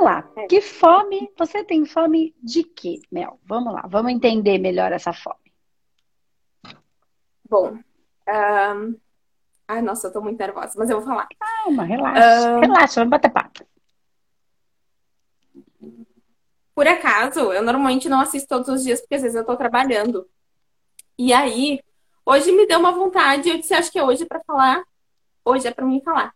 vamos lá. Que fome? Você tem fome de quê, Mel? Vamos lá, vamos entender melhor essa fome. Bom, um... ai, nossa, eu tô muito nervosa, mas eu vou falar. Calma, relaxa. Um... Relaxa, vamos bater papo. Por acaso, eu normalmente não assisto todos os dias, porque às vezes eu tô trabalhando. E aí, hoje me deu uma vontade, eu disse, acho que é hoje para falar. Hoje é para mim falar.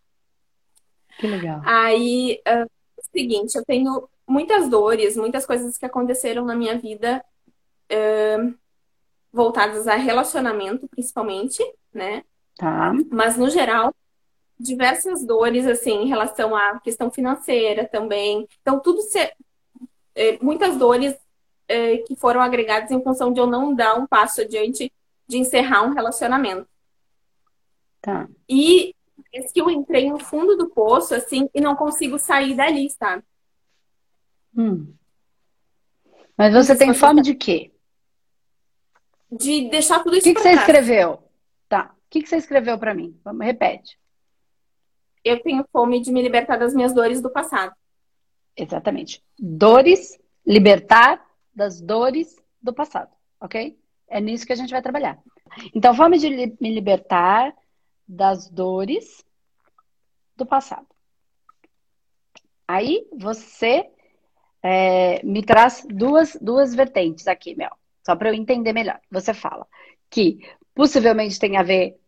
Que legal. Aí, uh, seguinte, eu tenho muitas dores, muitas coisas que aconteceram na minha vida uh, voltadas a relacionamento, principalmente, né? Tá. Mas, no geral, diversas dores, assim, em relação à questão financeira também. Então, tudo se... É, muitas dores é, que foram agregadas em função de eu não dar um passo adiante de encerrar um relacionamento. Tá. E esse que eu entrei no fundo do poço, assim, e não consigo sair dali, sabe? Hum. Mas você tem fome de quê? De deixar tudo isso O que, que você escreveu? Tá. O que, que você escreveu para mim? Vamos, repete. Eu tenho fome de me libertar das minhas dores do passado. Exatamente. Dores, libertar das dores do passado, ok? É nisso que a gente vai trabalhar. Então, fome de me libertar das dores do passado. Aí você é, me traz duas, duas vertentes aqui, Mel, só para eu entender melhor. Você fala que possivelmente tem a ver,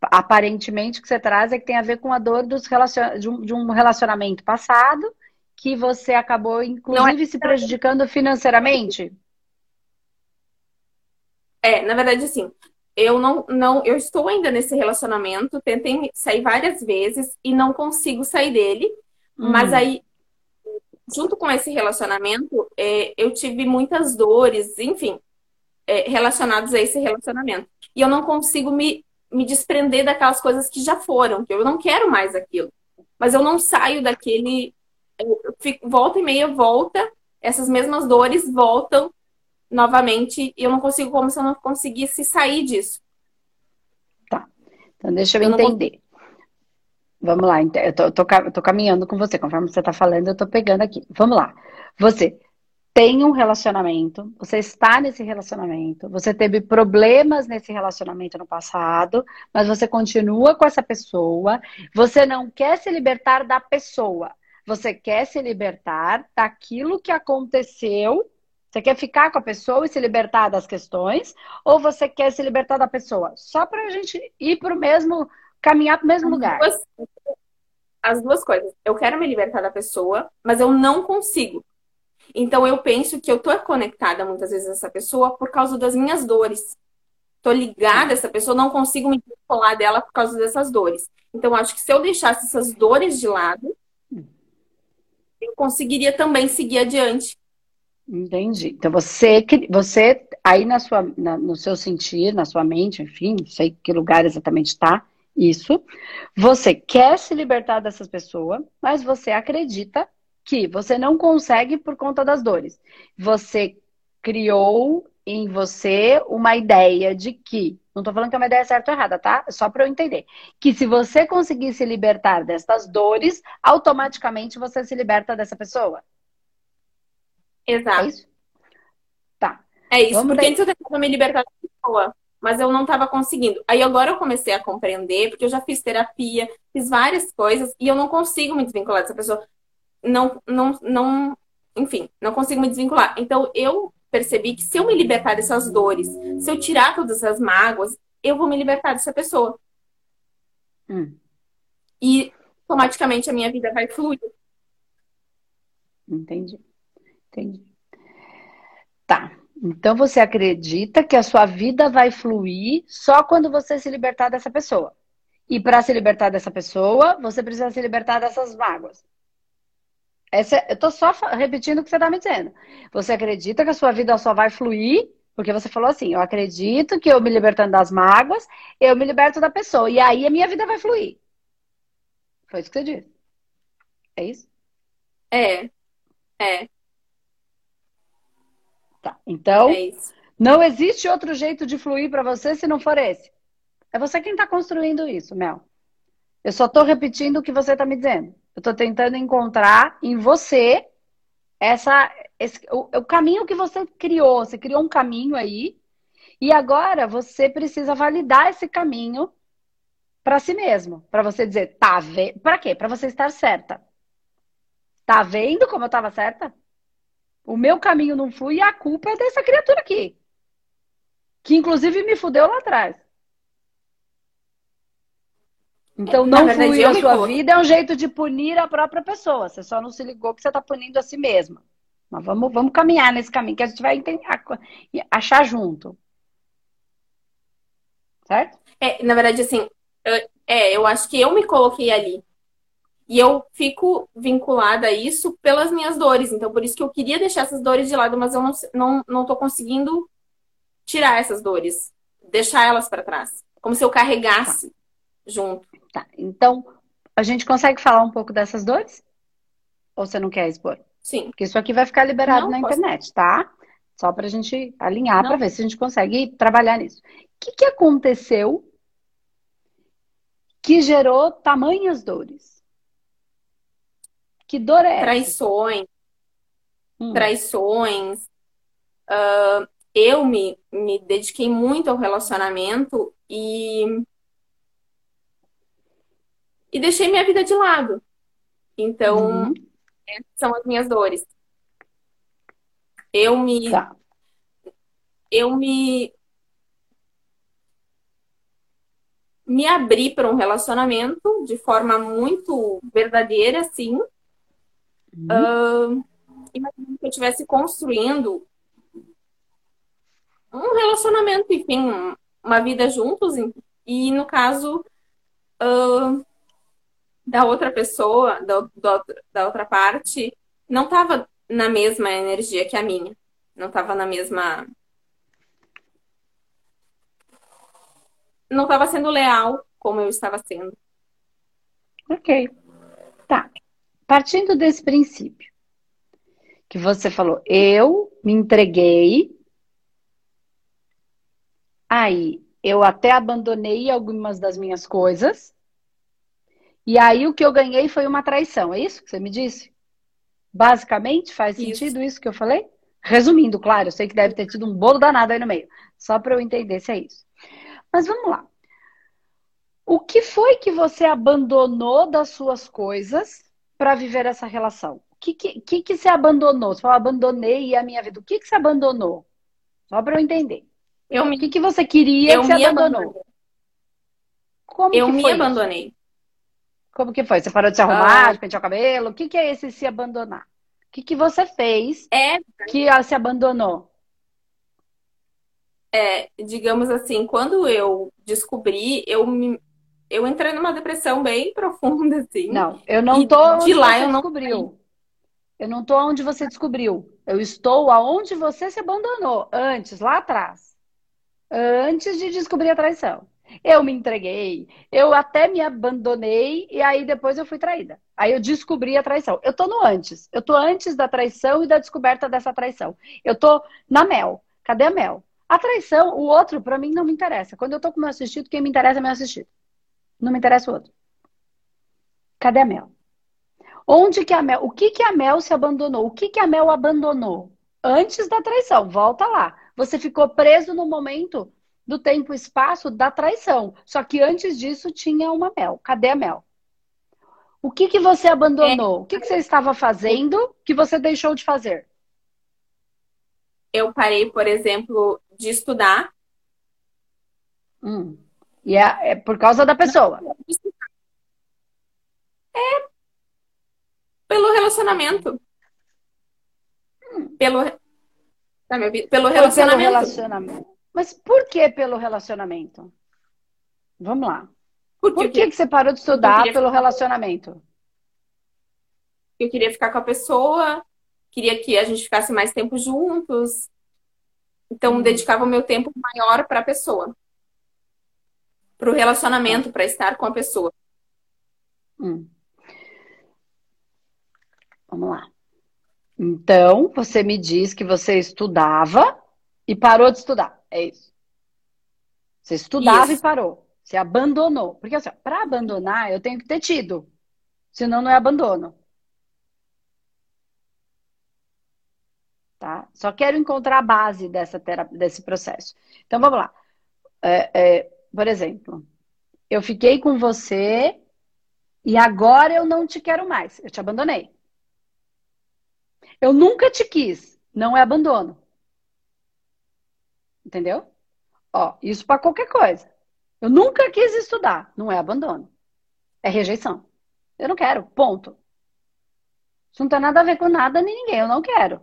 aparentemente, o que você traz é que tem a ver com a dor dos relacion... de, um, de um relacionamento passado que você acabou, é inclusive, é... se prejudicando financeiramente? É, na verdade, sim eu não, não, eu estou ainda nesse relacionamento, tentei sair várias vezes e não consigo sair dele. Uhum. Mas aí, junto com esse relacionamento, é, eu tive muitas dores, enfim, é, relacionadas a esse relacionamento. E eu não consigo me, me desprender daquelas coisas que já foram, que eu não quero mais aquilo. Mas eu não saio daquele. Eu fico, volta e meia volta, essas mesmas dores voltam novamente e eu não consigo, como se eu não conseguisse sair disso. Tá. Então, deixa eu, eu entender. Vamos lá, então, eu tô, tô, tô, caminhando com você. Conforme você tá falando, eu tô pegando aqui. Vamos lá. Você tem um relacionamento, você está nesse relacionamento, você teve problemas nesse relacionamento no passado, mas você continua com essa pessoa, você não quer se libertar da pessoa, você quer se libertar daquilo que aconteceu você quer ficar com a pessoa e se libertar das questões? Ou você quer se libertar da pessoa? Só para a gente ir para o mesmo, caminhar para o mesmo as lugar. Duas, as duas coisas. Eu quero me libertar da pessoa, mas eu não consigo. Então eu penso que eu tô conectada muitas vezes a essa pessoa por causa das minhas dores. Tô ligada a essa pessoa, não consigo me descolar dela por causa dessas dores. Então acho que se eu deixasse essas dores de lado, eu conseguiria também seguir adiante. Entendi. Então você, você aí na sua, na, no seu sentir, na sua mente, enfim, não sei que lugar exatamente está isso. Você quer se libertar dessas pessoas, mas você acredita que você não consegue por conta das dores. Você criou em você uma ideia de que, não estou falando que é uma ideia certa ou errada, tá? É só para eu entender. Que se você conseguir se libertar dessas dores, automaticamente você se liberta dessa pessoa. Exato. É isso? Tá. É isso, Vamos porque antes eu tentava me libertar da pessoa, mas eu não estava conseguindo. Aí agora eu comecei a compreender, porque eu já fiz terapia, fiz várias coisas, e eu não consigo me desvincular dessa pessoa. Não, não, não, enfim, não consigo me desvincular. Então eu percebi que se eu me libertar dessas dores, se eu tirar todas essas mágoas, eu vou me libertar dessa pessoa. Hum. E automaticamente a minha vida vai fluir. Entendi. Entendi. Tá. Então você acredita que a sua vida vai fluir só quando você se libertar dessa pessoa. E para se libertar dessa pessoa, você precisa se libertar dessas mágoas. Essa, eu tô só repetindo o que você está me dizendo. Você acredita que a sua vida só vai fluir porque você falou assim: eu acredito que eu me libertando das mágoas, eu me liberto da pessoa. E aí a minha vida vai fluir. Foi isso que você disse. É isso? É. É. Tá. Então, é não existe outro jeito de fluir para você se não for esse. É você quem está construindo isso, Mel. Eu só estou repetindo o que você está me dizendo. Eu estou tentando encontrar em você essa, esse, o, o caminho que você criou. Você criou um caminho aí, e agora você precisa validar esse caminho para si mesmo. Para você dizer, tá vendo? Para quê? Para você estar certa. Tá vendo como eu estava certa? O meu caminho não fui e a culpa é dessa criatura aqui. Que inclusive me fudeu lá atrás. Então, não verdade, fluir a sua vida é um jeito de punir a própria pessoa. Você só não se ligou que você está punindo a si mesma. Mas vamos, vamos caminhar nesse caminho que a gente vai entender, achar junto. Certo? É, na verdade, assim, eu, é, eu acho que eu me coloquei ali. E eu fico vinculada a isso pelas minhas dores. Então, por isso que eu queria deixar essas dores de lado, mas eu não, não, não tô conseguindo tirar essas dores. Deixar elas para trás. Como se eu carregasse tá. junto. Tá. Então, a gente consegue falar um pouco dessas dores? Ou você não quer expor? Sim. Porque isso aqui vai ficar liberado não, na posso... internet, tá? Só para a gente alinhar para ver se a gente consegue trabalhar nisso. O que, que aconteceu que gerou tamanhas dores? Que dor é Traições. Hum. Traições. Uh, eu me, me dediquei muito ao relacionamento e e deixei minha vida de lado. Então, uhum. essas são as minhas dores. Eu me. Tá. Eu me. Me abri para um relacionamento de forma muito verdadeira, assim. Uhum. Uh, imagina que eu estivesse construindo um relacionamento, enfim, uma vida juntos. E no caso, uh, da outra pessoa, da, da outra parte, não estava na mesma energia que a minha. Não estava na mesma. Não estava sendo leal como eu estava sendo. Ok. Tá. Partindo desse princípio que você falou, eu me entreguei, aí eu até abandonei algumas das minhas coisas, e aí o que eu ganhei foi uma traição, é isso que você me disse? Basicamente, faz isso. sentido isso que eu falei? Resumindo, claro, eu sei que deve ter tido um bolo danado aí no meio, só para eu entender se é isso. Mas vamos lá. O que foi que você abandonou das suas coisas para viver essa relação? O que, que, que, você abandonou? Você falou, abandonei a minha vida. O que, que você abandonou? Só para eu entender. Eu me... O que, que você queria eu que você abandonou? Abandonei. Como eu me abandonei. Isso? Como que foi? Você parou de se arrumar, ah. de pentear o cabelo? O que, que é esse se abandonar? O que, que você fez é... que ela se abandonou? É, digamos assim, quando eu descobri, eu me, eu entrei numa depressão bem profunda, assim. Não, eu não tô onde de lá você eu não descobriu. Eu não tô onde você descobriu. Eu estou aonde você se abandonou antes, lá atrás. Antes de descobrir a traição. Eu me entreguei, eu até me abandonei e aí depois eu fui traída. Aí eu descobri a traição. Eu tô no antes. Eu tô antes da traição e da descoberta dessa traição. Eu tô na mel. Cadê a mel? A traição, o outro, para mim, não me interessa. Quando eu tô com meu assistido, quem me interessa é meu assistido. Não me interessa o outro. Cadê a mel? Onde que a mel? O que que a mel se abandonou? O que que a mel abandonou? Antes da traição. Volta lá. Você ficou preso no momento do tempo e espaço da traição. Só que antes disso tinha uma mel. Cadê a mel? O que, que você abandonou? É. O que, que você estava fazendo que você deixou de fazer? Eu parei, por exemplo, de estudar. Hum. E é, é por causa da pessoa? É pelo relacionamento. Hum. Pelo? Pelo relacionamento. Pelo relacionamento. Mas por que pelo relacionamento? Vamos lá. Por, por que, que você parou de estudar pelo relacionamento? Eu queria ficar com a pessoa, queria que a gente ficasse mais tempo juntos. Então, hum. dedicava o meu tempo maior para a pessoa. Para o relacionamento, tá. para estar com a pessoa. Hum. Vamos lá. Então, você me diz que você estudava e parou de estudar. É isso. Você estudava isso. e parou. Você abandonou. Porque assim, para abandonar, eu tenho que ter tido. Senão não é abandono. Só quero encontrar a base dessa terapia, desse processo. Então vamos lá. É, é, por exemplo, eu fiquei com você e agora eu não te quero mais. Eu te abandonei. Eu nunca te quis. Não é abandono. Entendeu? Ó, isso para qualquer coisa. Eu nunca quis estudar. Não é abandono. É rejeição. Eu não quero. Ponto. Isso não tem nada a ver com nada nem ninguém. Eu não quero.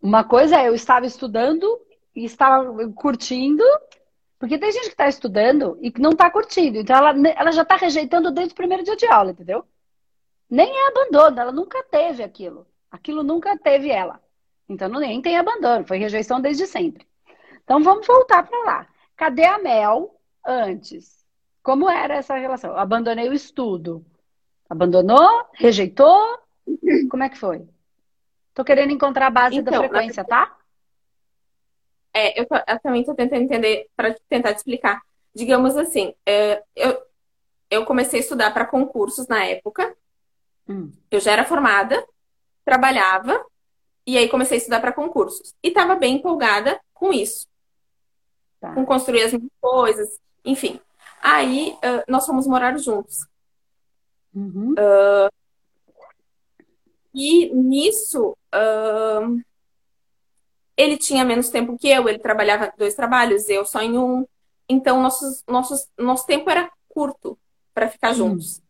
Uma coisa é eu estava estudando e estava curtindo, porque tem gente que está estudando e que não está curtindo. Então ela, ela já está rejeitando desde o primeiro dia de aula, entendeu? Nem é abandono, ela nunca teve aquilo. Aquilo nunca teve ela. Então não, nem tem abandono, foi rejeição desde sempre. Então vamos voltar para lá. Cadê a Mel antes? Como era essa relação? Abandonei o estudo. Abandonou? Rejeitou? Como é que foi? Tô querendo encontrar a base então, da frequência, tá? É, eu, eu também tô tentando entender para tentar te explicar. Digamos assim, é, eu, eu comecei a estudar para concursos na época. Hum. Eu já era formada, trabalhava e aí comecei a estudar para concursos. E estava bem empolgada com isso. Tá. Com construir as minhas coisas, enfim. Aí uh, nós fomos morar juntos. Uhum. Uh, e nisso, uh, ele tinha menos tempo que eu, ele trabalhava dois trabalhos, eu só em um. Então, nossos, nossos, nosso tempo era curto para ficar juntos. Uhum.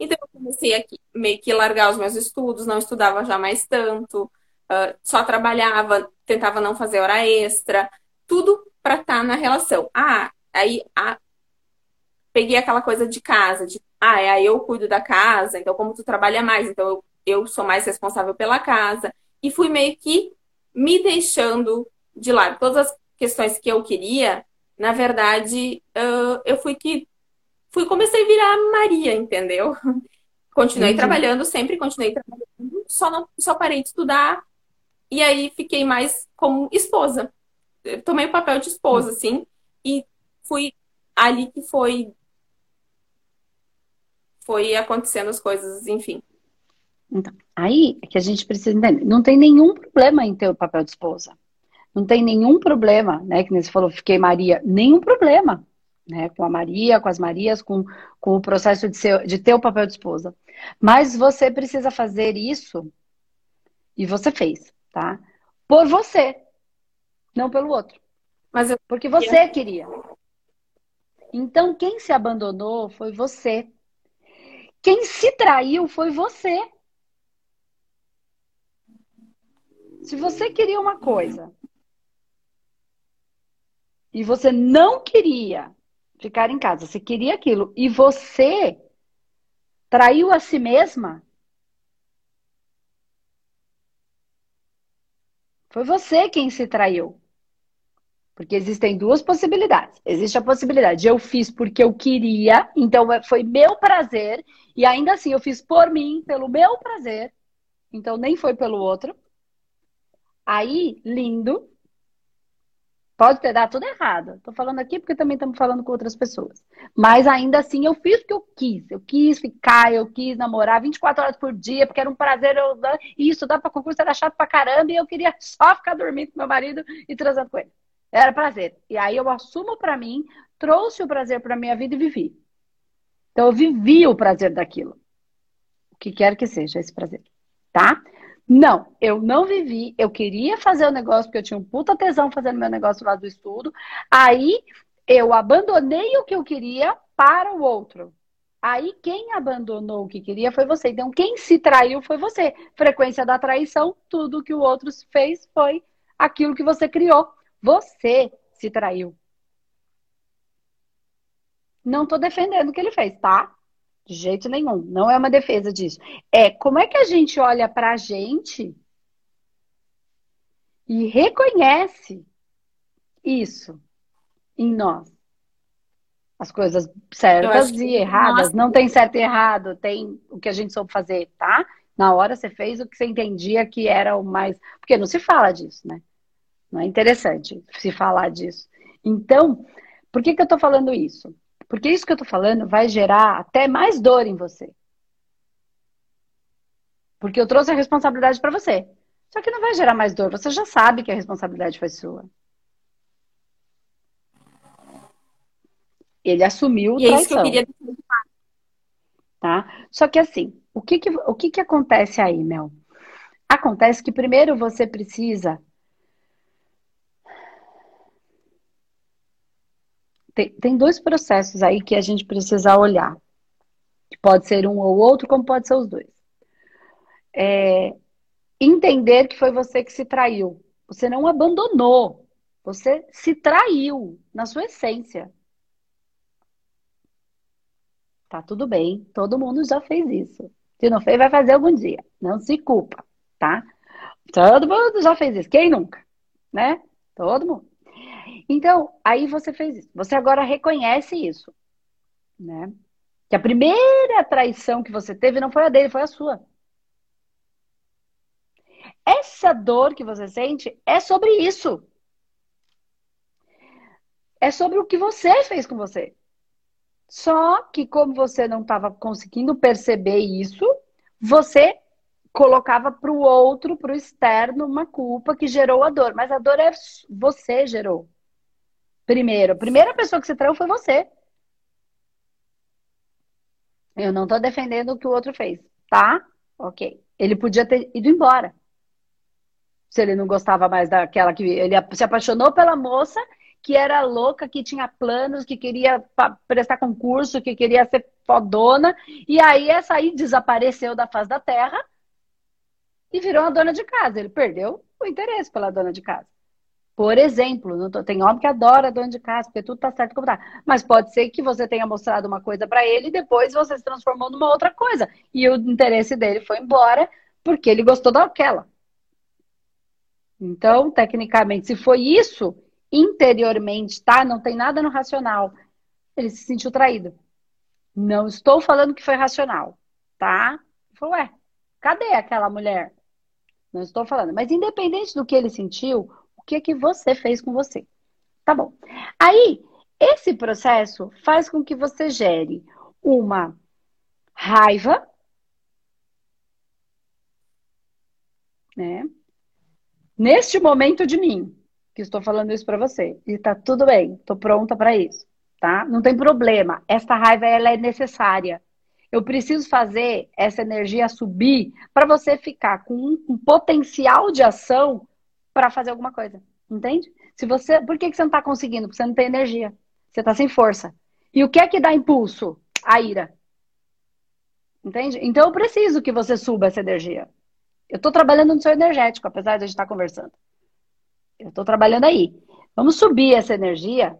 Então, eu comecei a meio que largar os meus estudos, não estudava já mais tanto, uh, só trabalhava, tentava não fazer hora extra, tudo para estar tá na relação. Ah, aí ah, peguei aquela coisa de casa, de ah, é, aí eu cuido da casa, então como tu trabalha mais, então eu, eu sou mais responsável pela casa. E fui meio que me deixando de lado. Todas as questões que eu queria, na verdade, uh, eu fui que fui comecei a virar Maria, entendeu? Continuei Entendi. trabalhando, sempre continuei trabalhando, só não só parei de estudar e aí fiquei mais como esposa. Eu tomei o papel de esposa, hum. assim, e fui ali que foi foi acontecendo as coisas, enfim. Então, aí é que a gente precisa entender. Não tem nenhum problema em ter o papel de esposa. Não tem nenhum problema, né? Que você falou, fiquei Maria. Nenhum problema, né? Com a Maria, com as Marias, com, com o processo de, ser, de ter o papel de esposa. Mas você precisa fazer isso, e você fez, tá? Por você, não pelo outro. Mas eu... Porque você queria. Então, quem se abandonou foi você. Quem se traiu foi você. Se você queria uma coisa e você não queria ficar em casa, você queria aquilo e você traiu a si mesma, foi você quem se traiu. Porque existem duas possibilidades. Existe a possibilidade de eu fiz porque eu queria, então foi meu prazer, e ainda assim eu fiz por mim, pelo meu prazer, então nem foi pelo outro. Aí, lindo. Pode ter dado tudo errado. Tô falando aqui porque também estamos falando com outras pessoas. Mas ainda assim, eu fiz o que eu quis. Eu quis ficar, eu quis namorar 24 horas por dia, porque era um prazer. Eu... Isso, dá para concurso, era chato pra caramba, e eu queria só ficar dormindo com meu marido e transando com ele. Era prazer. E aí eu assumo para mim, trouxe o prazer para minha vida e vivi. Então eu vivi o prazer daquilo. O que quer que seja esse prazer, tá? Não, eu não vivi. Eu queria fazer o negócio porque eu tinha um puta tesão fazendo meu negócio lá do estudo. Aí eu abandonei o que eu queria para o outro. Aí quem abandonou o que queria foi você. Então quem se traiu foi você. Frequência da traição, tudo que o outro fez foi aquilo que você criou. Você se traiu. Não estou defendendo o que ele fez, tá? De jeito nenhum. Não é uma defesa disso. É como é que a gente olha para a gente e reconhece isso em nós. As coisas certas e erradas. Nossa. Não tem certo e errado, tem o que a gente soube fazer, tá? Na hora você fez o que você entendia que era o mais. Porque não se fala disso, né? Não é interessante se falar disso. Então, por que, que eu estou falando isso? Porque isso que eu estou falando vai gerar até mais dor em você. Porque eu trouxe a responsabilidade para você. Só que não vai gerar mais dor. Você já sabe que a responsabilidade foi sua. Ele assumiu e traição. É isso que eu queria tá? Só que assim, o que que, o que que acontece aí, Mel? Acontece que primeiro você precisa tem, tem dois processos aí que a gente precisa olhar. Pode ser um ou outro, como pode ser os dois. É, entender que foi você que se traiu. Você não abandonou. Você se traiu na sua essência. Tá tudo bem, todo mundo já fez isso. Se não fez, vai fazer algum dia. Não se culpa, tá? Todo mundo já fez isso. Quem nunca? Né? Todo mundo. Então, aí você fez isso. Você agora reconhece isso, né? Que a primeira traição que você teve não foi a dele, foi a sua. Essa dor que você sente é sobre isso. É sobre o que você fez com você. Só que como você não estava conseguindo perceber isso, você colocava para o outro, para o externo, uma culpa que gerou a dor. Mas a dor é você gerou. Primeiro, a primeira pessoa que se traiu foi você. Eu não estou defendendo o que o outro fez, tá? Ok. Ele podia ter ido embora. Se ele não gostava mais daquela que. Ele se apaixonou pela moça que era louca, que tinha planos, que queria prestar concurso, que queria ser fodona, e aí essa aí desapareceu da face da terra e virou uma dona de casa. Ele perdeu o interesse pela dona de casa. Por exemplo, tô, tem homem que adora dona de casa, porque tudo tá certo como tá. Mas pode ser que você tenha mostrado uma coisa para ele e depois você se transformou numa outra coisa. E o interesse dele foi embora porque ele gostou daquela. Então, tecnicamente, se foi isso, interiormente, tá? Não tem nada no racional. Ele se sentiu traído. Não estou falando que foi racional, tá? Falou, ué, cadê aquela mulher? Não estou falando. Mas independente do que ele sentiu, o que que você fez com você? Tá bom. Aí, esse processo faz com que você gere uma raiva, né? Neste momento de mim, que estou falando isso para você. E tá tudo bem, estou pronta para isso, tá? Não tem problema. Esta raiva ela é necessária. Eu preciso fazer essa energia subir para você ficar com um, potencial de ação para fazer alguma coisa. Entende? Se você, por que, que você não está conseguindo? Porque você não tem energia. Você está sem força. E o que é que dá impulso? A ira. Entende? Então eu preciso que você suba essa energia. Eu estou trabalhando no seu energético, apesar de a gente estar tá conversando. Eu estou trabalhando aí. Vamos subir essa energia,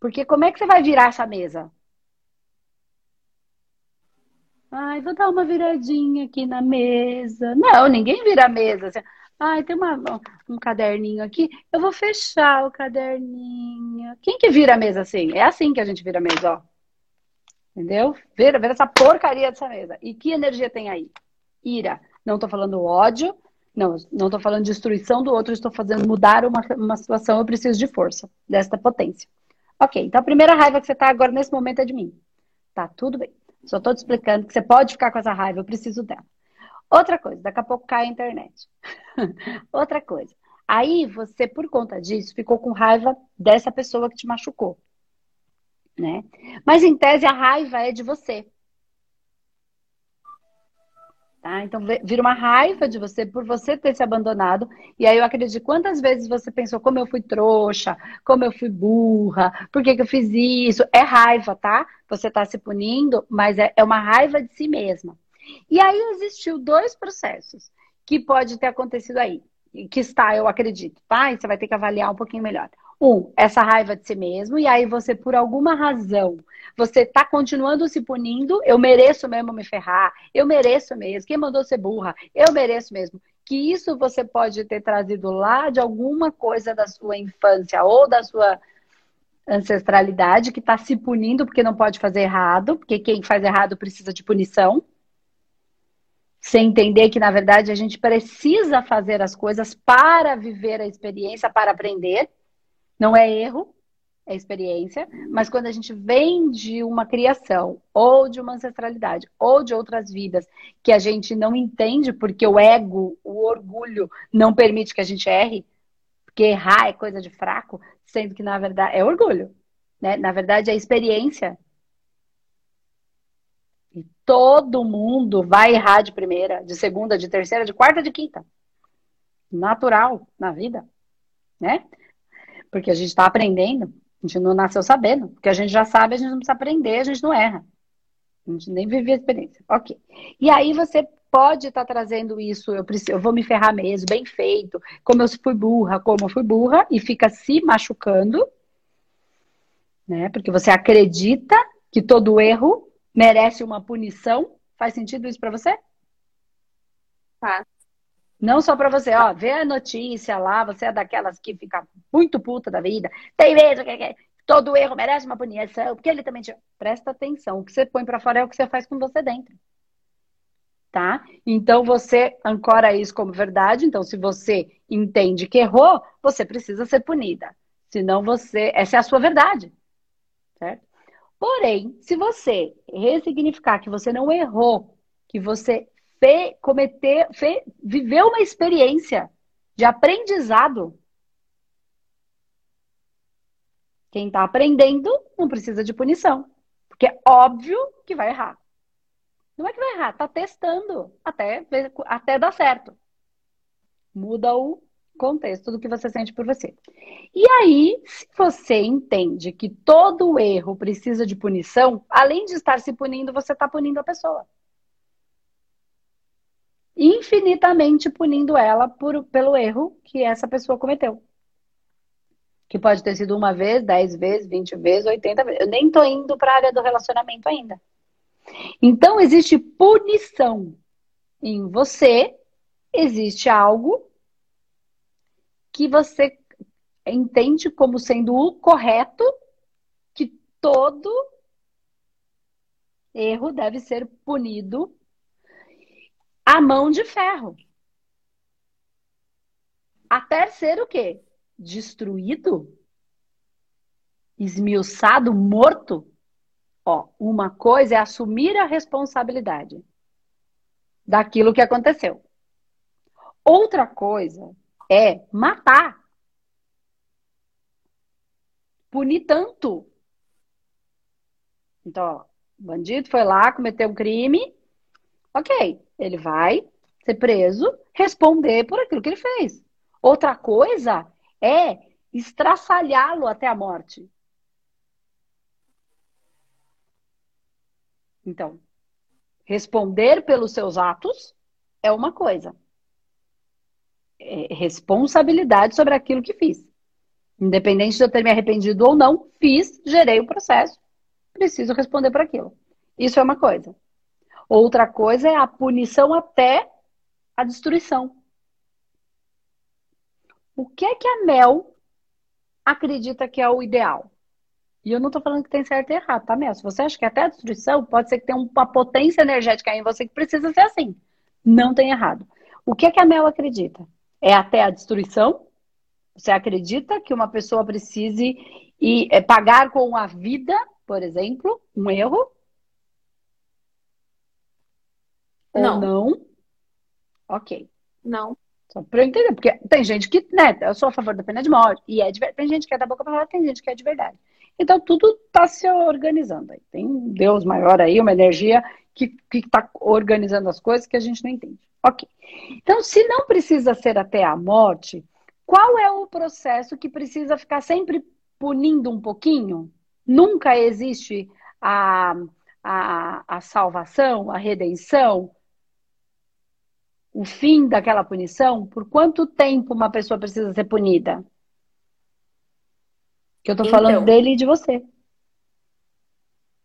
porque como é que você vai virar essa mesa? Ai, vou dar uma viradinha aqui na mesa. Não, ninguém vira a mesa. Ai, tem uma, um caderninho aqui. Eu vou fechar o caderninho. Quem que vira a mesa assim? É assim que a gente vira a mesa, ó. Entendeu? Vira, vira essa porcaria dessa mesa. E que energia tem aí? Ira. Não tô falando ódio, não, não estou falando de destruição do outro, estou fazendo mudar uma, uma situação, eu preciso de força, desta potência. Ok, então a primeira raiva que você está agora nesse momento é de mim. Tá, tudo bem. Só estou te explicando que você pode ficar com essa raiva, eu preciso dela. Outra coisa, daqui a pouco cai a internet. Outra coisa. Aí você, por conta disso, ficou com raiva dessa pessoa que te machucou. Né? Mas em tese a raiva é de você. Tá? Então vira uma raiva de você por você ter se abandonado. E aí eu acredito quantas vezes você pensou como eu fui trouxa, como eu fui burra, por que, que eu fiz isso? É raiva, tá? Você está se punindo, mas é, é uma raiva de si mesma. E aí existiu dois processos que pode ter acontecido aí, que está, eu acredito, tá? E você vai ter que avaliar um pouquinho melhor. Um, essa raiva de si mesmo, e aí você, por alguma razão, você tá continuando se punindo, eu mereço mesmo me ferrar, eu mereço mesmo, quem mandou ser burra, eu mereço mesmo. Que isso você pode ter trazido lá de alguma coisa da sua infância ou da sua ancestralidade que está se punindo porque não pode fazer errado, porque quem faz errado precisa de punição. Sem entender que, na verdade, a gente precisa fazer as coisas para viver a experiência, para aprender. Não é erro, é experiência, mas quando a gente vem de uma criação, ou de uma ancestralidade, ou de outras vidas, que a gente não entende porque o ego, o orgulho, não permite que a gente erre, porque errar é coisa de fraco, sendo que na verdade é orgulho, né? Na verdade é experiência. Todo mundo vai errar de primeira, de segunda, de terceira, de quarta, de quinta. Natural na vida, né? Porque a gente está aprendendo. A gente não nasceu sabendo. Porque a gente já sabe, a gente não precisa aprender, a gente não erra. A gente nem vivia a experiência. Ok. E aí você pode estar tá trazendo isso, eu, preciso, eu vou me ferrar mesmo, bem feito, como eu fui burra, como eu fui burra, e fica se machucando, né? Porque você acredita que todo erro merece uma punição. Faz sentido isso para você? Faz. Não só para você, ó, ver a notícia lá, você é daquelas que fica muito puta da vida, tem medo, que, todo erro merece uma punição, porque ele também te... presta atenção, o que você põe para fora é o que você faz com você dentro. Tá? Então você ancora isso como verdade, então se você entende que errou, você precisa ser punida. Senão você, essa é a sua verdade. Certo? Porém, se você ressignificar que você não errou, que você fe, fe, viver uma experiência de aprendizado. Quem está aprendendo não precisa de punição. Porque é óbvio que vai errar. Não é que vai errar, está testando até, até dar certo. Muda o contexto do que você sente por você. E aí, se você entende que todo erro precisa de punição, além de estar se punindo, você está punindo a pessoa infinitamente punindo ela por, pelo erro que essa pessoa cometeu. Que pode ter sido uma vez, dez vezes, vinte vezes, oitenta vezes. Eu nem estou indo para a área do relacionamento ainda. Então, existe punição em você, existe algo que você entende como sendo o correto, que todo erro deve ser punido a mão de ferro. Até ser o quê? Destruído? Esmiuçado, morto? Ó, uma coisa é assumir a responsabilidade daquilo que aconteceu. Outra coisa é matar. Punir tanto. Então, ó, o bandido foi lá, cometeu um crime. Ok, ele vai ser preso, responder por aquilo que ele fez. Outra coisa é estraçalhá-lo até a morte. Então, responder pelos seus atos é uma coisa. É responsabilidade sobre aquilo que fiz. Independente de eu ter me arrependido ou não, fiz, gerei o processo, preciso responder por aquilo. Isso é uma coisa. Outra coisa é a punição até a destruição. O que é que a Mel acredita que é o ideal? E eu não estou falando que tem certo e errado, tá, Mel? Se você acha que até a destruição, pode ser que tenha uma potência energética em você que precisa ser assim. Não tem errado. O que é que a Mel acredita? É até a destruição? Você acredita que uma pessoa precise e, é, pagar com a vida, por exemplo, um erro? Não. Ou não? Ok. Não. Só pra eu entender, porque tem gente que, né, eu sou a favor da pena de morte, e é de, tem gente que é da boca pra fora, tem gente que é de verdade. Então tudo tá se organizando aí. Tem um Deus maior aí, uma energia que, que tá organizando as coisas que a gente não entende. Ok. Então, se não precisa ser até a morte, qual é o processo que precisa ficar sempre punindo um pouquinho? Nunca existe a, a, a salvação, a redenção, o fim daquela punição, por quanto tempo uma pessoa precisa ser punida? Que eu tô então, falando dele e de você.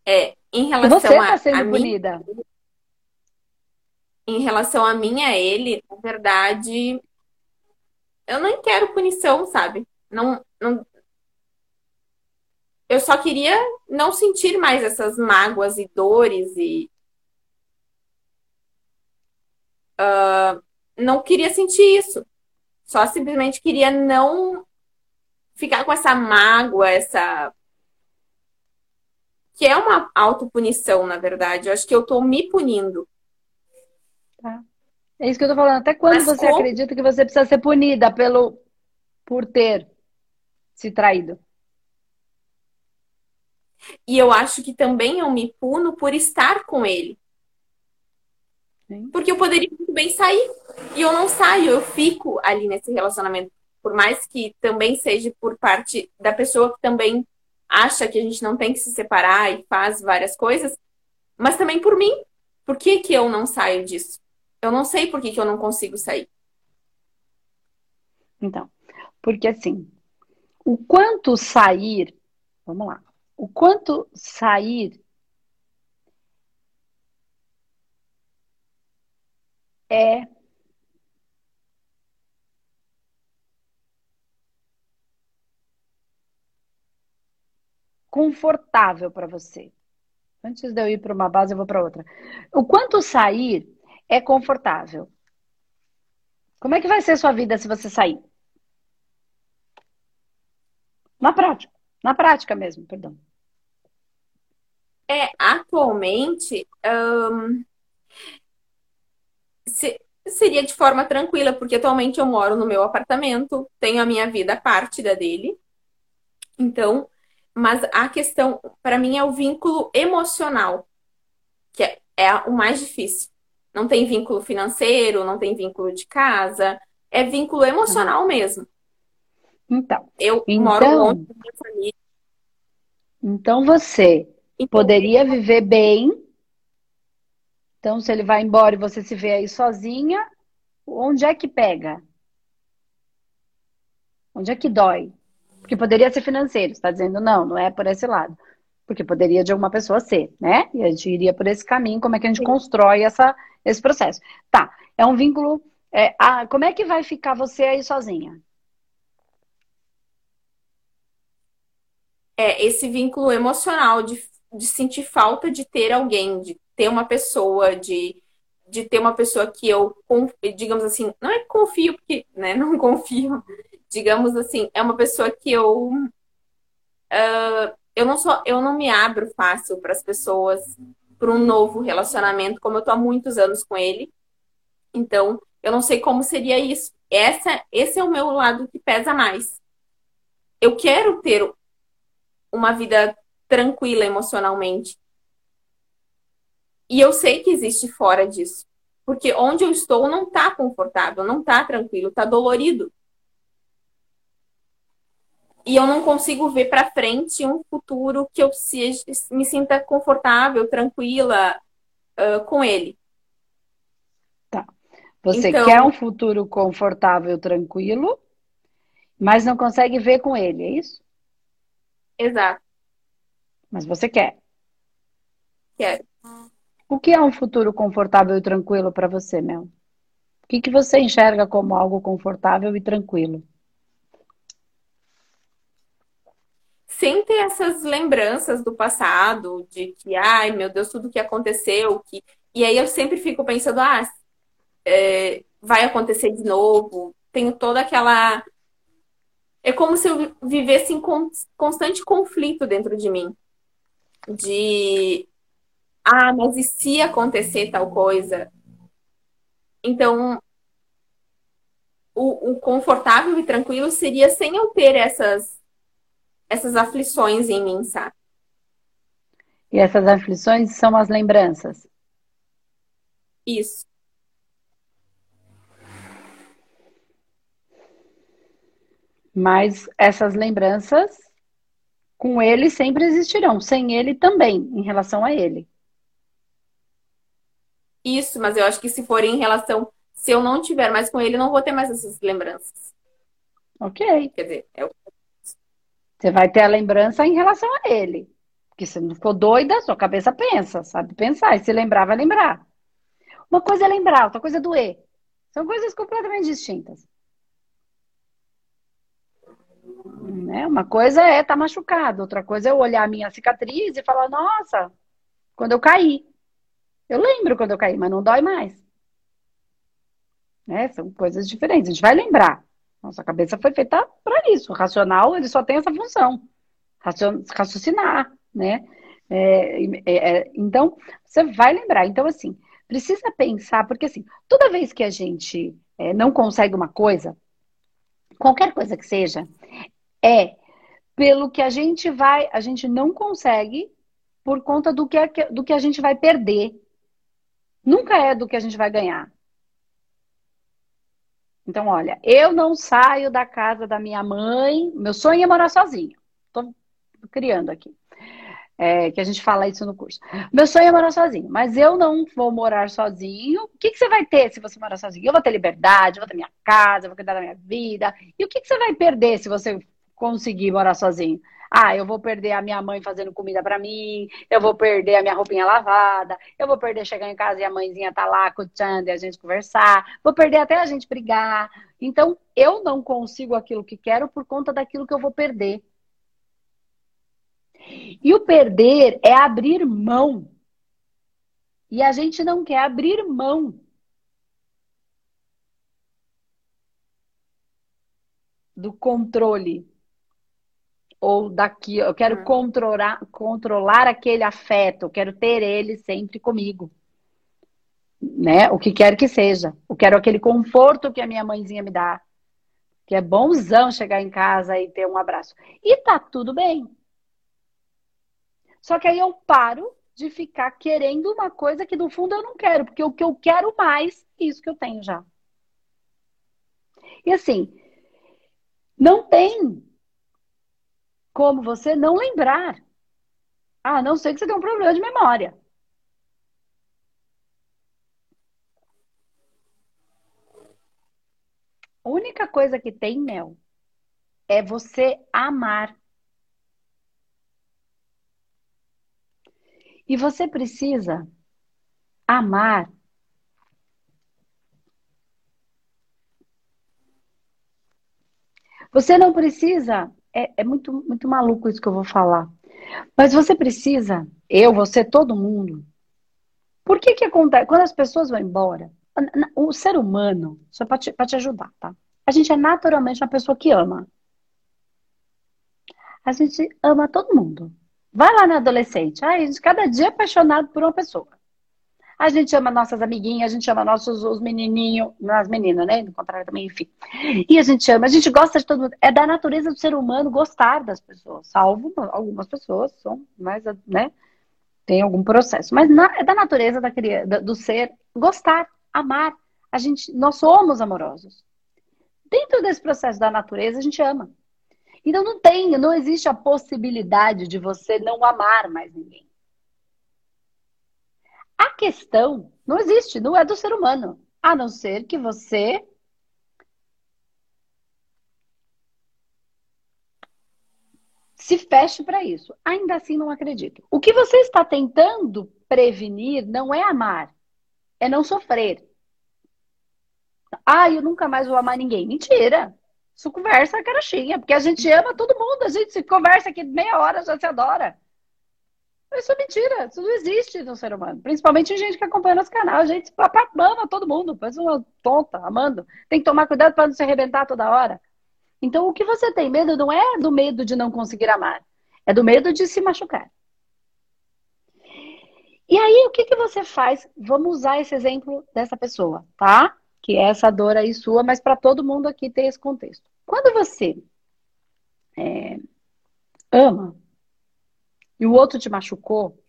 É, em relação você tá sendo a punida. Mim, em relação a mim a ele, na verdade, eu não quero punição, sabe? Não, não, eu só queria não sentir mais essas mágoas e dores e uh, não queria sentir isso. Só simplesmente queria não ficar com essa mágoa, essa. Que é uma autopunição, na verdade. Eu acho que eu tô me punindo. Tá. É isso que eu tô falando. Até quando Mas você como... acredita que você precisa ser punida pelo por ter se traído? E eu acho que também eu me puno por estar com ele. Sim. Porque eu poderia muito bem sair. E eu não saio, eu fico ali nesse relacionamento. Por mais que também seja por parte da pessoa que também acha que a gente não tem que se separar e faz várias coisas, mas também por mim. Por que, que eu não saio disso? Eu não sei por que, que eu não consigo sair. Então, porque assim, o quanto sair, vamos lá, o quanto sair é confortável para você. Antes de eu ir para uma base, eu vou para outra. O quanto sair é confortável. Como é que vai ser sua vida se você sair? Na prática. Na prática mesmo, perdão. É, atualmente, se, seria de forma tranquila, porque atualmente eu moro no meu apartamento, tenho a minha vida parte da dele. Então, mas a questão, para mim, é o vínculo emocional, que é, é o mais difícil. Não tem vínculo financeiro, não tem vínculo de casa, é vínculo emocional uhum. mesmo. Então, eu então, moro longe da minha família. Então você então, poderia viver bem. Então, se ele vai embora e você se vê aí sozinha, onde é que pega? Onde é que dói? Porque poderia ser financeiro, está dizendo não, não é por esse lado. Porque poderia de alguma pessoa ser, né? E a gente iria por esse caminho, como é que a gente Sim. constrói essa, esse processo. Tá, é um vínculo. É, ah, como é que vai ficar você aí sozinha? É esse vínculo emocional de, de sentir falta de ter alguém, de ter uma pessoa, de, de ter uma pessoa que eu, digamos assim, não é que confio, porque né, não confio, digamos assim, é uma pessoa que eu. Uh, eu não sou, eu não me abro fácil para as pessoas para um novo relacionamento, como eu tô há muitos anos com ele. Então, eu não sei como seria isso. Essa, esse é o meu lado que pesa mais. Eu quero ter uma vida tranquila emocionalmente. E eu sei que existe fora disso. Porque onde eu estou não tá confortável, não tá tranquilo, tá dolorido e eu não consigo ver para frente um futuro que eu se, me sinta confortável, tranquila uh, com ele. Tá. Você então, quer um futuro confortável, tranquilo, mas não consegue ver com ele, é isso? Exato. Mas você quer? Quero. O que é um futuro confortável e tranquilo para você, Mel? O que, que você enxerga como algo confortável e tranquilo? Sem ter essas lembranças do passado, de que, ai meu Deus, tudo que aconteceu, que... e aí eu sempre fico pensando, ah, é, vai acontecer de novo, tenho toda aquela. É como se eu vivesse em constante conflito dentro de mim. De, ah, mas e se acontecer tal coisa? Então, o, o confortável e tranquilo seria sem eu ter essas essas aflições em mim, sabe? E essas aflições são as lembranças? Isso. Mas essas lembranças com ele sempre existirão, sem ele também, em relação a ele. Isso, mas eu acho que se for em relação, se eu não tiver mais com ele, não vou ter mais essas lembranças. Ok. Quer dizer, é o você vai ter a lembrança em relação a ele. Porque se não for doida, sua cabeça pensa, sabe pensar. E se lembrar, vai lembrar. Uma coisa é lembrar, outra coisa é doer. São coisas completamente distintas. Né? Uma coisa é estar tá machucado, outra coisa é olhar a minha cicatriz e falar, nossa, quando eu caí. Eu lembro quando eu caí, mas não dói mais. Né? São coisas diferentes. A gente vai lembrar. Nossa cabeça foi feita para isso. O racional, ele só tem essa função. Raciocinar, né? É, é, é, então, você vai lembrar. Então, assim, precisa pensar, porque assim, toda vez que a gente é, não consegue uma coisa, qualquer coisa que seja, é pelo que a gente vai, a gente não consegue por conta do que, é, do que a gente vai perder. Nunca é do que a gente vai ganhar. Então, olha, eu não saio da casa da minha mãe. Meu sonho é morar sozinho. Estou criando aqui. É, que a gente fala isso no curso. Meu sonho é morar sozinho, mas eu não vou morar sozinho. O que, que você vai ter se você morar sozinho? Eu vou ter liberdade, eu vou ter minha casa, eu vou cuidar da minha vida. E o que, que você vai perder se você conseguir morar sozinho? Ah, eu vou perder a minha mãe fazendo comida para mim, eu vou perder a minha roupinha lavada, eu vou perder chegar em casa e a mãezinha tá lá curtindo e a gente conversar, vou perder até a gente brigar. Então, eu não consigo aquilo que quero por conta daquilo que eu vou perder. E o perder é abrir mão. E a gente não quer abrir mão. Do controle. Ou daqui, eu quero uhum. controlar, controlar aquele afeto, eu quero ter ele sempre comigo. Né? O que quer que seja. Eu quero aquele conforto que a minha mãezinha me dá. Que é bonzão chegar em casa e ter um abraço. E tá tudo bem. Só que aí eu paro de ficar querendo uma coisa que no fundo eu não quero, porque o que eu quero mais é isso que eu tenho já. E assim, não tem como você não lembrar. Ah, não sei que você tem um problema de memória. A única coisa que tem, Mel, é você amar. E você precisa amar Você não precisa. É, é, muito, muito maluco isso que eu vou falar. Mas você precisa, eu, você, todo mundo. Por que que acontece? Quando as pessoas vão embora, o ser humano, só para te, te ajudar, tá? A gente é naturalmente uma pessoa que ama. A gente ama todo mundo. Vai lá na adolescente. Ai, a gente cada dia é apaixonado por uma pessoa. A gente ama nossas amiguinhas, a gente ama nossos os menininhos, as meninas, né? No contrário também, enfim. E a gente ama, a gente gosta de todo mundo. É da natureza do ser humano gostar das pessoas, salvo algumas pessoas são mais, né? Tem algum processo, mas na, é da natureza da do ser gostar, amar. A gente, nós somos amorosos. Dentro desse processo da natureza, a gente ama. Então não tem, não existe a possibilidade de você não amar mais ninguém. A questão não existe, não é do ser humano, a não ser que você se feche para isso. Ainda assim, não acredito. O que você está tentando prevenir não é amar, é não sofrer. Ah, eu nunca mais vou amar ninguém. Mentira! Isso conversa carochinha, porque a gente ama todo mundo, a gente se conversa aqui meia hora, já se adora. Isso é mentira, isso não existe no ser humano. Principalmente gente que acompanha nosso canal, a gente ama todo mundo, faz uma tonta, amando. Tem que tomar cuidado para não se arrebentar toda hora. Então, o que você tem medo não é do medo de não conseguir amar, é do medo de se machucar. E aí, o que, que você faz? Vamos usar esse exemplo dessa pessoa, tá? que é essa dor aí sua, mas para todo mundo aqui ter esse contexto. Quando você é, ama e o outro te machucou,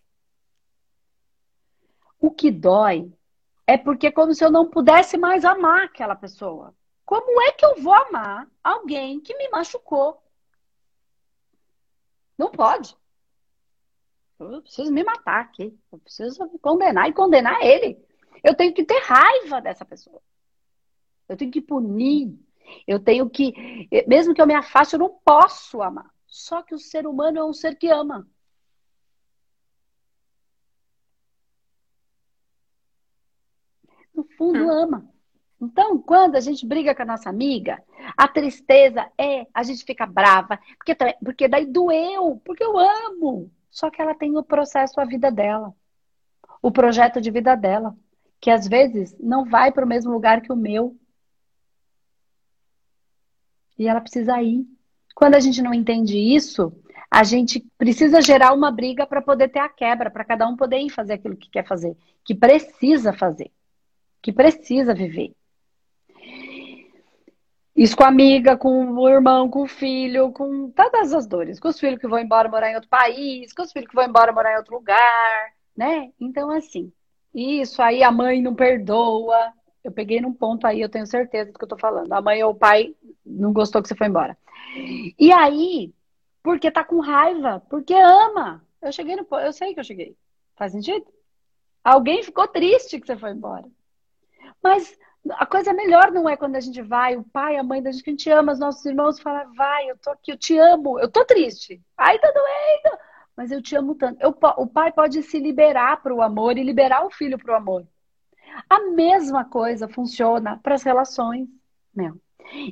o que dói é porque é como se eu não pudesse mais amar aquela pessoa. Como é que eu vou amar alguém que me machucou? Não pode. Eu preciso me matar aqui. Eu preciso me condenar e condenar ele. Eu tenho que ter raiva dessa pessoa. Eu tenho que punir. Eu tenho que. Mesmo que eu me afaste, eu não posso amar. Só que o ser humano é um ser que ama. No fundo, hum. ama. Então, quando a gente briga com a nossa amiga, a tristeza é a gente fica brava, porque, porque daí doeu, porque eu amo. Só que ela tem o processo, a vida dela, o projeto de vida dela, que às vezes não vai para o mesmo lugar que o meu. E ela precisa ir. Quando a gente não entende isso, a gente precisa gerar uma briga para poder ter a quebra, para cada um poder ir fazer aquilo que quer fazer, que precisa fazer, que precisa viver. Isso com a amiga, com o irmão, com o filho, com todas as dores. Com os filhos que vão embora morar em outro país, com os filhos que vão embora morar em outro lugar, né? Então, assim, isso aí a mãe não perdoa. Eu peguei num ponto aí, eu tenho certeza do que eu tô falando. A mãe ou o pai não gostou que você foi embora. E aí, porque tá com raiva, porque ama. Eu cheguei no eu sei que eu cheguei. Faz sentido? Alguém ficou triste que você foi embora. Mas a coisa melhor não é quando a gente vai, o pai, a mãe da gente que a gente ama, os nossos irmãos falam, vai, eu tô aqui, eu te amo, eu tô triste. Ai, tá doendo, mas eu te amo tanto. Eu, o pai pode se liberar para o amor e liberar o filho para o amor. A mesma coisa funciona para as relações, meu.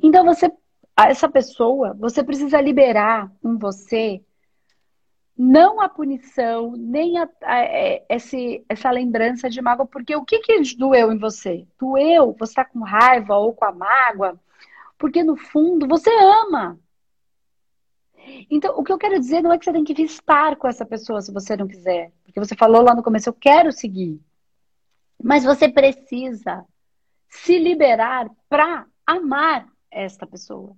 Então você, essa pessoa, você precisa liberar em você não a punição, nem a, a, a, é, esse, essa lembrança de mágoa, porque o que, que doeu em você? Doeu, você está com raiva ou com a mágoa, porque no fundo você ama. Então, o que eu quero dizer não é que você tem que estar com essa pessoa se você não quiser, porque você falou lá no começo, eu quero seguir. Mas você precisa se liberar para amar esta pessoa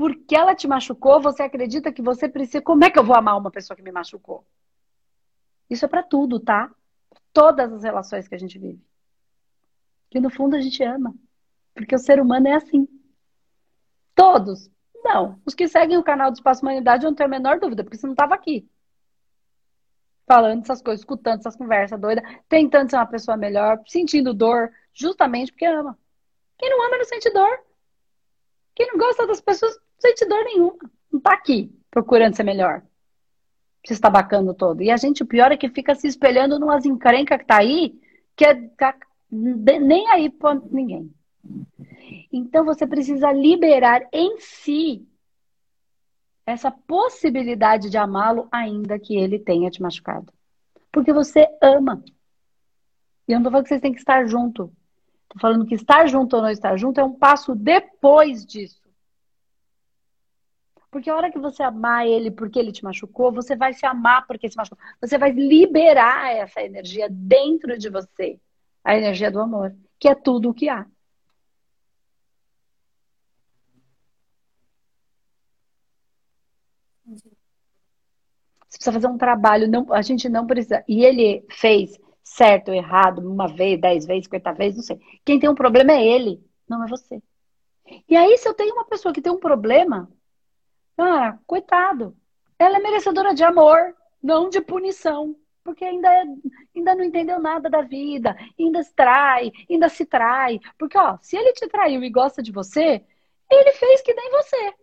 porque ela te machucou, você acredita que você precisa. Como é que eu vou amar uma pessoa que me machucou? Isso é para tudo, tá? Todas as relações que a gente vive. Que no fundo a gente ama. Porque o ser humano é assim. Todos. Não. Os que seguem o canal do Espaço Humanidade não tenho a menor dúvida, porque você não estava aqui. Falando essas coisas, escutando essas conversas doidas, tentando ser uma pessoa melhor, sentindo dor, justamente porque ama. Quem não ama não sente dor. Quem não gosta das pessoas sente dor nenhuma. Não tá aqui procurando ser melhor. Se estabacando todo. E a gente, o pior é que fica se espelhando numas encrencas que tá aí, que é nem aí pra ninguém. Então você precisa liberar em si essa possibilidade de amá-lo, ainda que ele tenha te machucado. Porque você ama. E eu não tô falando que vocês têm que estar junto. Tô falando que estar junto ou não estar junto é um passo depois disso. Porque a hora que você amar ele porque ele te machucou, você vai se amar porque se machucou. Você vai liberar essa energia dentro de você. A energia do amor, que é tudo o que há. Você precisa fazer um trabalho, não, a gente não precisa. E ele fez certo ou errado, uma vez, dez vezes, cinquenta vezes, não sei. Quem tem um problema é ele, não é você. E aí, se eu tenho uma pessoa que tem um problema, ah, coitado. Ela é merecedora de amor, não de punição. Porque ainda, é, ainda não entendeu nada da vida, ainda se trai, ainda se trai. Porque, ó, se ele te traiu e gosta de você, ele fez que nem você.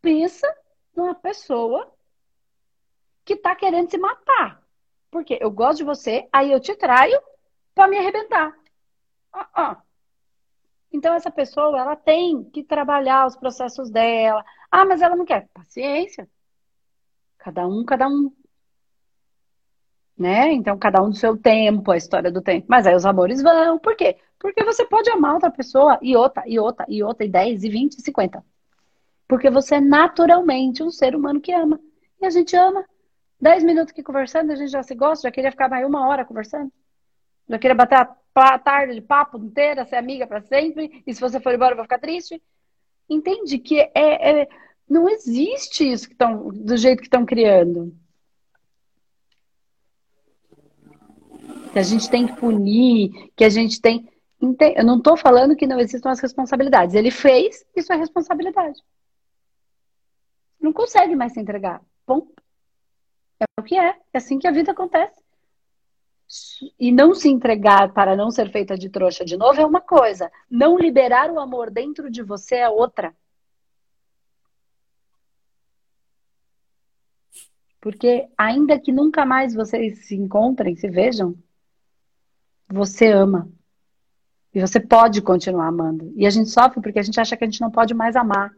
Pensa numa pessoa que tá querendo se matar. Porque eu gosto de você, aí eu te traio para me arrebentar. Ah, ah. Então, essa pessoa, ela tem que trabalhar os processos dela. Ah, mas ela não quer. Paciência. Cada um, cada um. Né? Então, cada um do seu tempo, a história do tempo. Mas aí os amores vão. Por quê? Porque você pode amar outra pessoa e outra, e outra, e outra, e 10, e 20, e 50. Porque você é naturalmente um ser humano que ama. E a gente ama. 10 minutos aqui conversando, a gente já se gosta, já queria ficar mais uma hora conversando. Já queria bater a tarde de papo inteira, ser amiga para sempre, e se você for embora eu vou ficar triste. Entende que é, é não existe isso que tão, do jeito que estão criando. Que a gente tem que punir, que a gente tem. Eu não estou falando que não existam as responsabilidades. Ele fez, isso é responsabilidade. Não consegue mais se entregar. Bom, é o que é. É assim que a vida acontece e não se entregar para não ser feita de trouxa de novo é uma coisa. Não liberar o amor dentro de você é outra. Porque ainda que nunca mais vocês se encontrem, se vejam, você ama. E você pode continuar amando. E a gente sofre porque a gente acha que a gente não pode mais amar.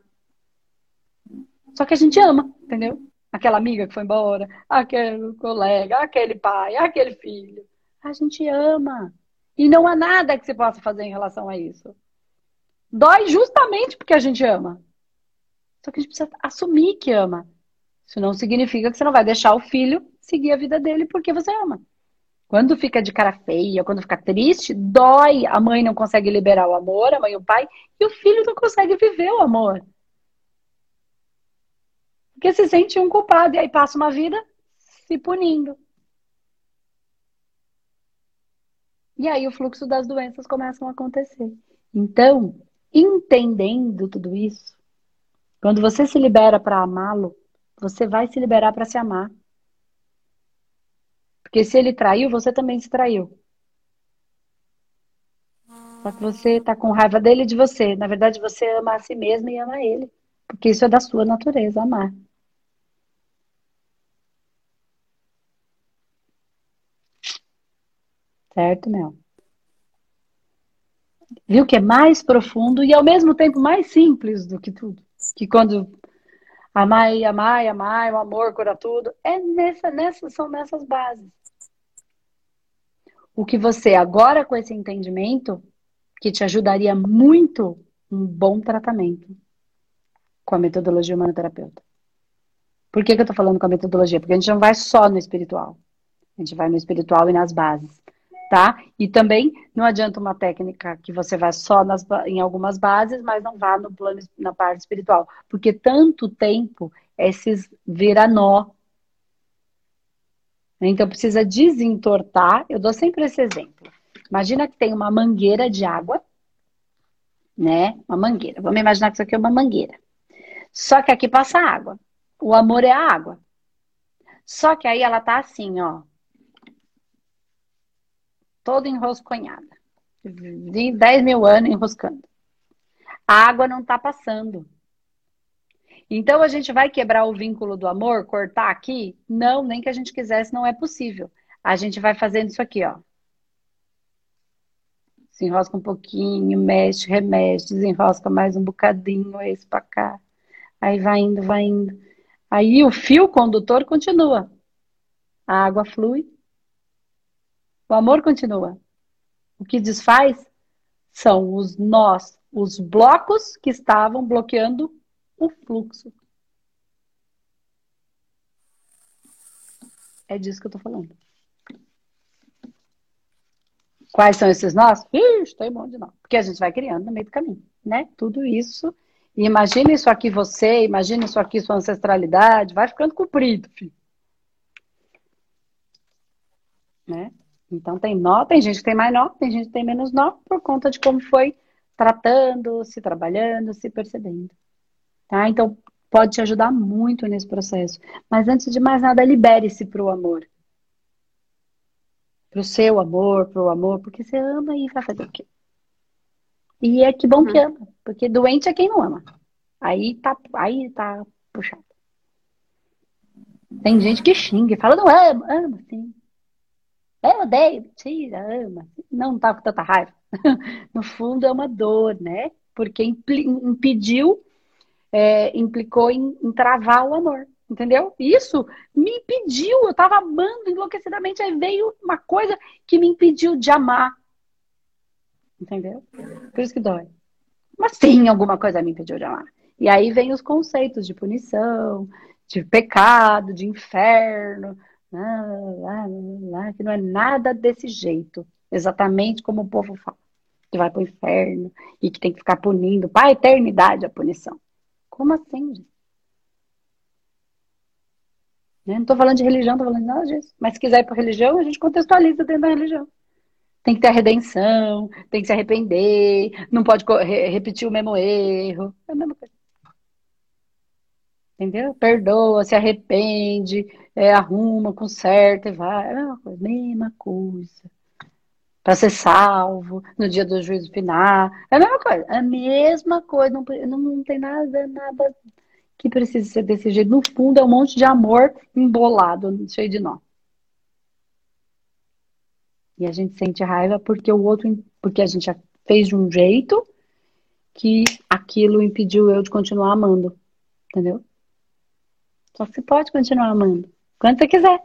Só que a gente ama, entendeu? Aquela amiga que foi embora, aquele colega, aquele pai, aquele filho. A gente ama. E não há nada que você possa fazer em relação a isso. Dói justamente porque a gente ama. Só que a gente precisa assumir que ama. Isso não significa que você não vai deixar o filho seguir a vida dele porque você ama. Quando fica de cara feia, quando fica triste, dói. A mãe não consegue liberar o amor, a mãe e o pai, e o filho não consegue viver o amor. Porque se sente um culpado e aí passa uma vida se punindo. E aí o fluxo das doenças começam a acontecer. Então, entendendo tudo isso, quando você se libera para amá-lo, você vai se liberar para se amar. Porque se ele traiu, você também se traiu. Só que você está com raiva dele e de você. Na verdade, você ama a si mesmo e ama ele. Porque isso é da sua natureza, amar. Certo, Mel? Viu que é mais profundo e ao mesmo tempo mais simples do que tudo. Que quando amai, amai, amai, o amor cura tudo, é nessa, nessa, são nessas bases. O que você agora com esse entendimento que te ajudaria muito um bom tratamento com a metodologia humanoterapeuta. Por que, que eu tô falando com a metodologia? Porque a gente não vai só no espiritual. A gente vai no espiritual e nas bases tá? E também não adianta uma técnica que você vai só nas, em algumas bases, mas não vá no plano na parte espiritual, porque tanto tempo esses vira nó. Então precisa desentortar. Eu dou sempre esse exemplo. Imagina que tem uma mangueira de água, né? Uma mangueira. Vamos imaginar que isso aqui é uma mangueira. Só que aqui passa água. O amor é a água. Só que aí ela tá assim, ó toda enrosconhada. De 10 mil anos enroscando. A água não está passando. Então a gente vai quebrar o vínculo do amor, cortar aqui? Não, nem que a gente quisesse, não é possível. A gente vai fazendo isso aqui, ó. Se enrosca um pouquinho, mexe, remexe, desenrosca mais um bocadinho, esse para cá. Aí vai indo, vai indo. Aí o fio condutor continua. A água flui, o amor continua. O que desfaz são os nós, os blocos que estavam bloqueando o fluxo. É disso que eu tô falando. Quais são esses nós? Ixi, tem um monte de nós. Porque a gente vai criando no meio do caminho, né? Tudo isso. Imagine isso aqui você, imagine isso aqui sua ancestralidade, vai ficando comprido, filho. Né? Então tem nó, tem gente que tem mais nó, tem gente que tem menos nó, por conta de como foi tratando, se trabalhando, se percebendo. Tá? Então pode te ajudar muito nesse processo. Mas antes de mais nada, libere-se para o amor. Para o seu amor, para o amor, porque você ama e vai fazer o quê? E é que bom que uhum. ama, porque doente é quem não ama. Aí tá, aí tá puxado. Tem gente que xinga e fala, não ama, ama, sim. Eu odeio, mentira, ama. Não, não tá com tanta raiva. no fundo é uma dor, né? Porque impediu, é, implicou em, em, travar o amor, entendeu? Isso me impediu, eu tava amando enlouquecidamente, aí veio uma coisa que me impediu de amar. Entendeu? Por isso que dói. Mas sim, alguma coisa me impediu de amar. E aí vem os conceitos de punição, de pecado, de inferno, lá, lá, lá, que não é nada desse jeito, exatamente como o povo fala, que vai para o inferno e que tem que ficar punindo para a eternidade a punição. Como assim, gente? Não estou falando de religião, estou falando de nada disso. Mas se quiser ir para religião, a gente contextualiza dentro da religião. Tem que ter a redenção, tem que se arrepender, não pode repetir o mesmo erro. É a mesma coisa. Entendeu? Perdoa, se arrepende, é, arruma, conserta e vai. É a mesma coisa. Para ser salvo no dia do juízo final. É a mesma coisa. É a mesma coisa. Não, não, não tem nada, nada que precise ser desse jeito. No fundo, é um monte de amor embolado, cheio de nó. E a gente sente raiva porque o outro, porque a gente já fez de um jeito que aquilo impediu eu de continuar amando. Entendeu? Só você pode continuar amando. Quando você quiser.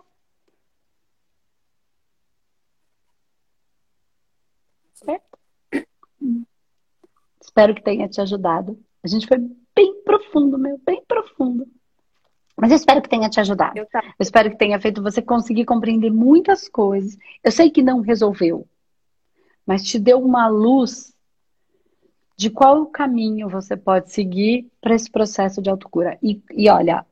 Certo? Espero que tenha te ajudado. A gente foi bem profundo, meu, bem profundo. Mas eu espero que tenha te ajudado. Eu, eu, espero que tenha feito você conseguir compreender muitas coisas. Eu sei que não resolveu, mas te deu uma luz de qual caminho você pode seguir para esse processo de autocura. E, e olha,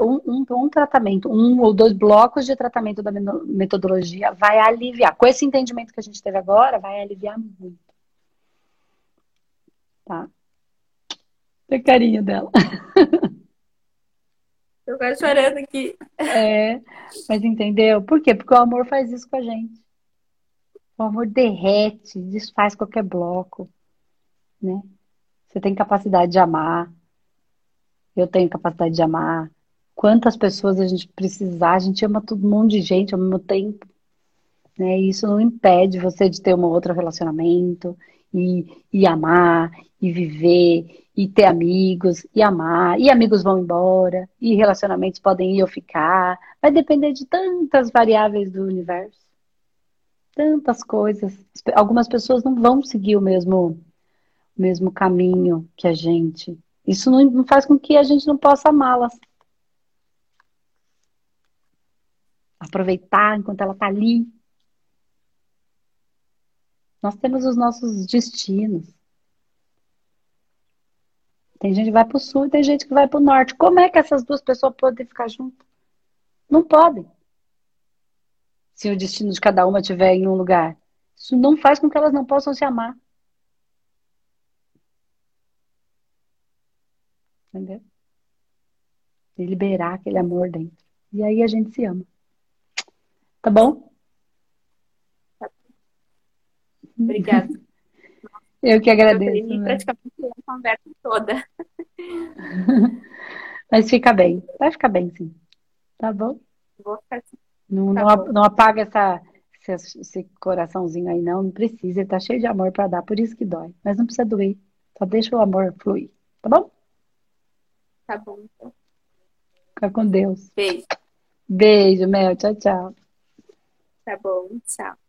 um, um, um, tratamento, um ou dois blocos de tratamento da metodologia vai aliviar. Com esse entendimento que a gente teve agora, vai aliviar muito. Tá? Tem carinho dela. Eu quase chorando aqui. É, mas entendeu? Por quê? Porque o amor faz isso com a gente. O amor derrete, desfaz qualquer bloco, né? Você tem capacidade de amar. Eu tenho capacidade de amar. Quantas pessoas a gente precisar, a gente ama todo mundo de gente ao mesmo tempo. Né? E isso não impede você de ter um outro relacionamento e, e amar e viver e ter amigos e amar, e amigos vão embora, e relacionamentos podem ir ou ficar. Vai depender de tantas variáveis do universo. Tantas coisas. Algumas pessoas não vão seguir o mesmo, mesmo caminho que a gente. Isso não, faz com que a gente não possa amá-las. Aproveitar enquanto ela está ali. Nós temos os nossos destinos. Tem gente que vai para o sul e tem gente que vai para o norte. Como é que essas duas pessoas podem ficar juntas? Não podem. Se o destino de cada uma estiver em um lugar. Isso não faz com que elas não possam se amar. Entendeu? E liberar aquele amor dentro. E aí a gente se ama. Tá bom? Obrigada. Eu que agradeço. Eu né? praticamente a conversa toda. Mas fica bem. Vai ficar bem, sim. Tá bom? Vou ficar assim. Não, tá não, não, apaga essa, esse, esse, coraçãozinho aí, não. Não precisa. Ele tá cheio de amor para dar, por isso que dói. Mas não precisa doer. Só deixa o amor fluir. Tá bom? Tá bom, então. Fica com Deus. Beijo. Beijo, Mel. Tchau, tchau. Tá bom, tchau.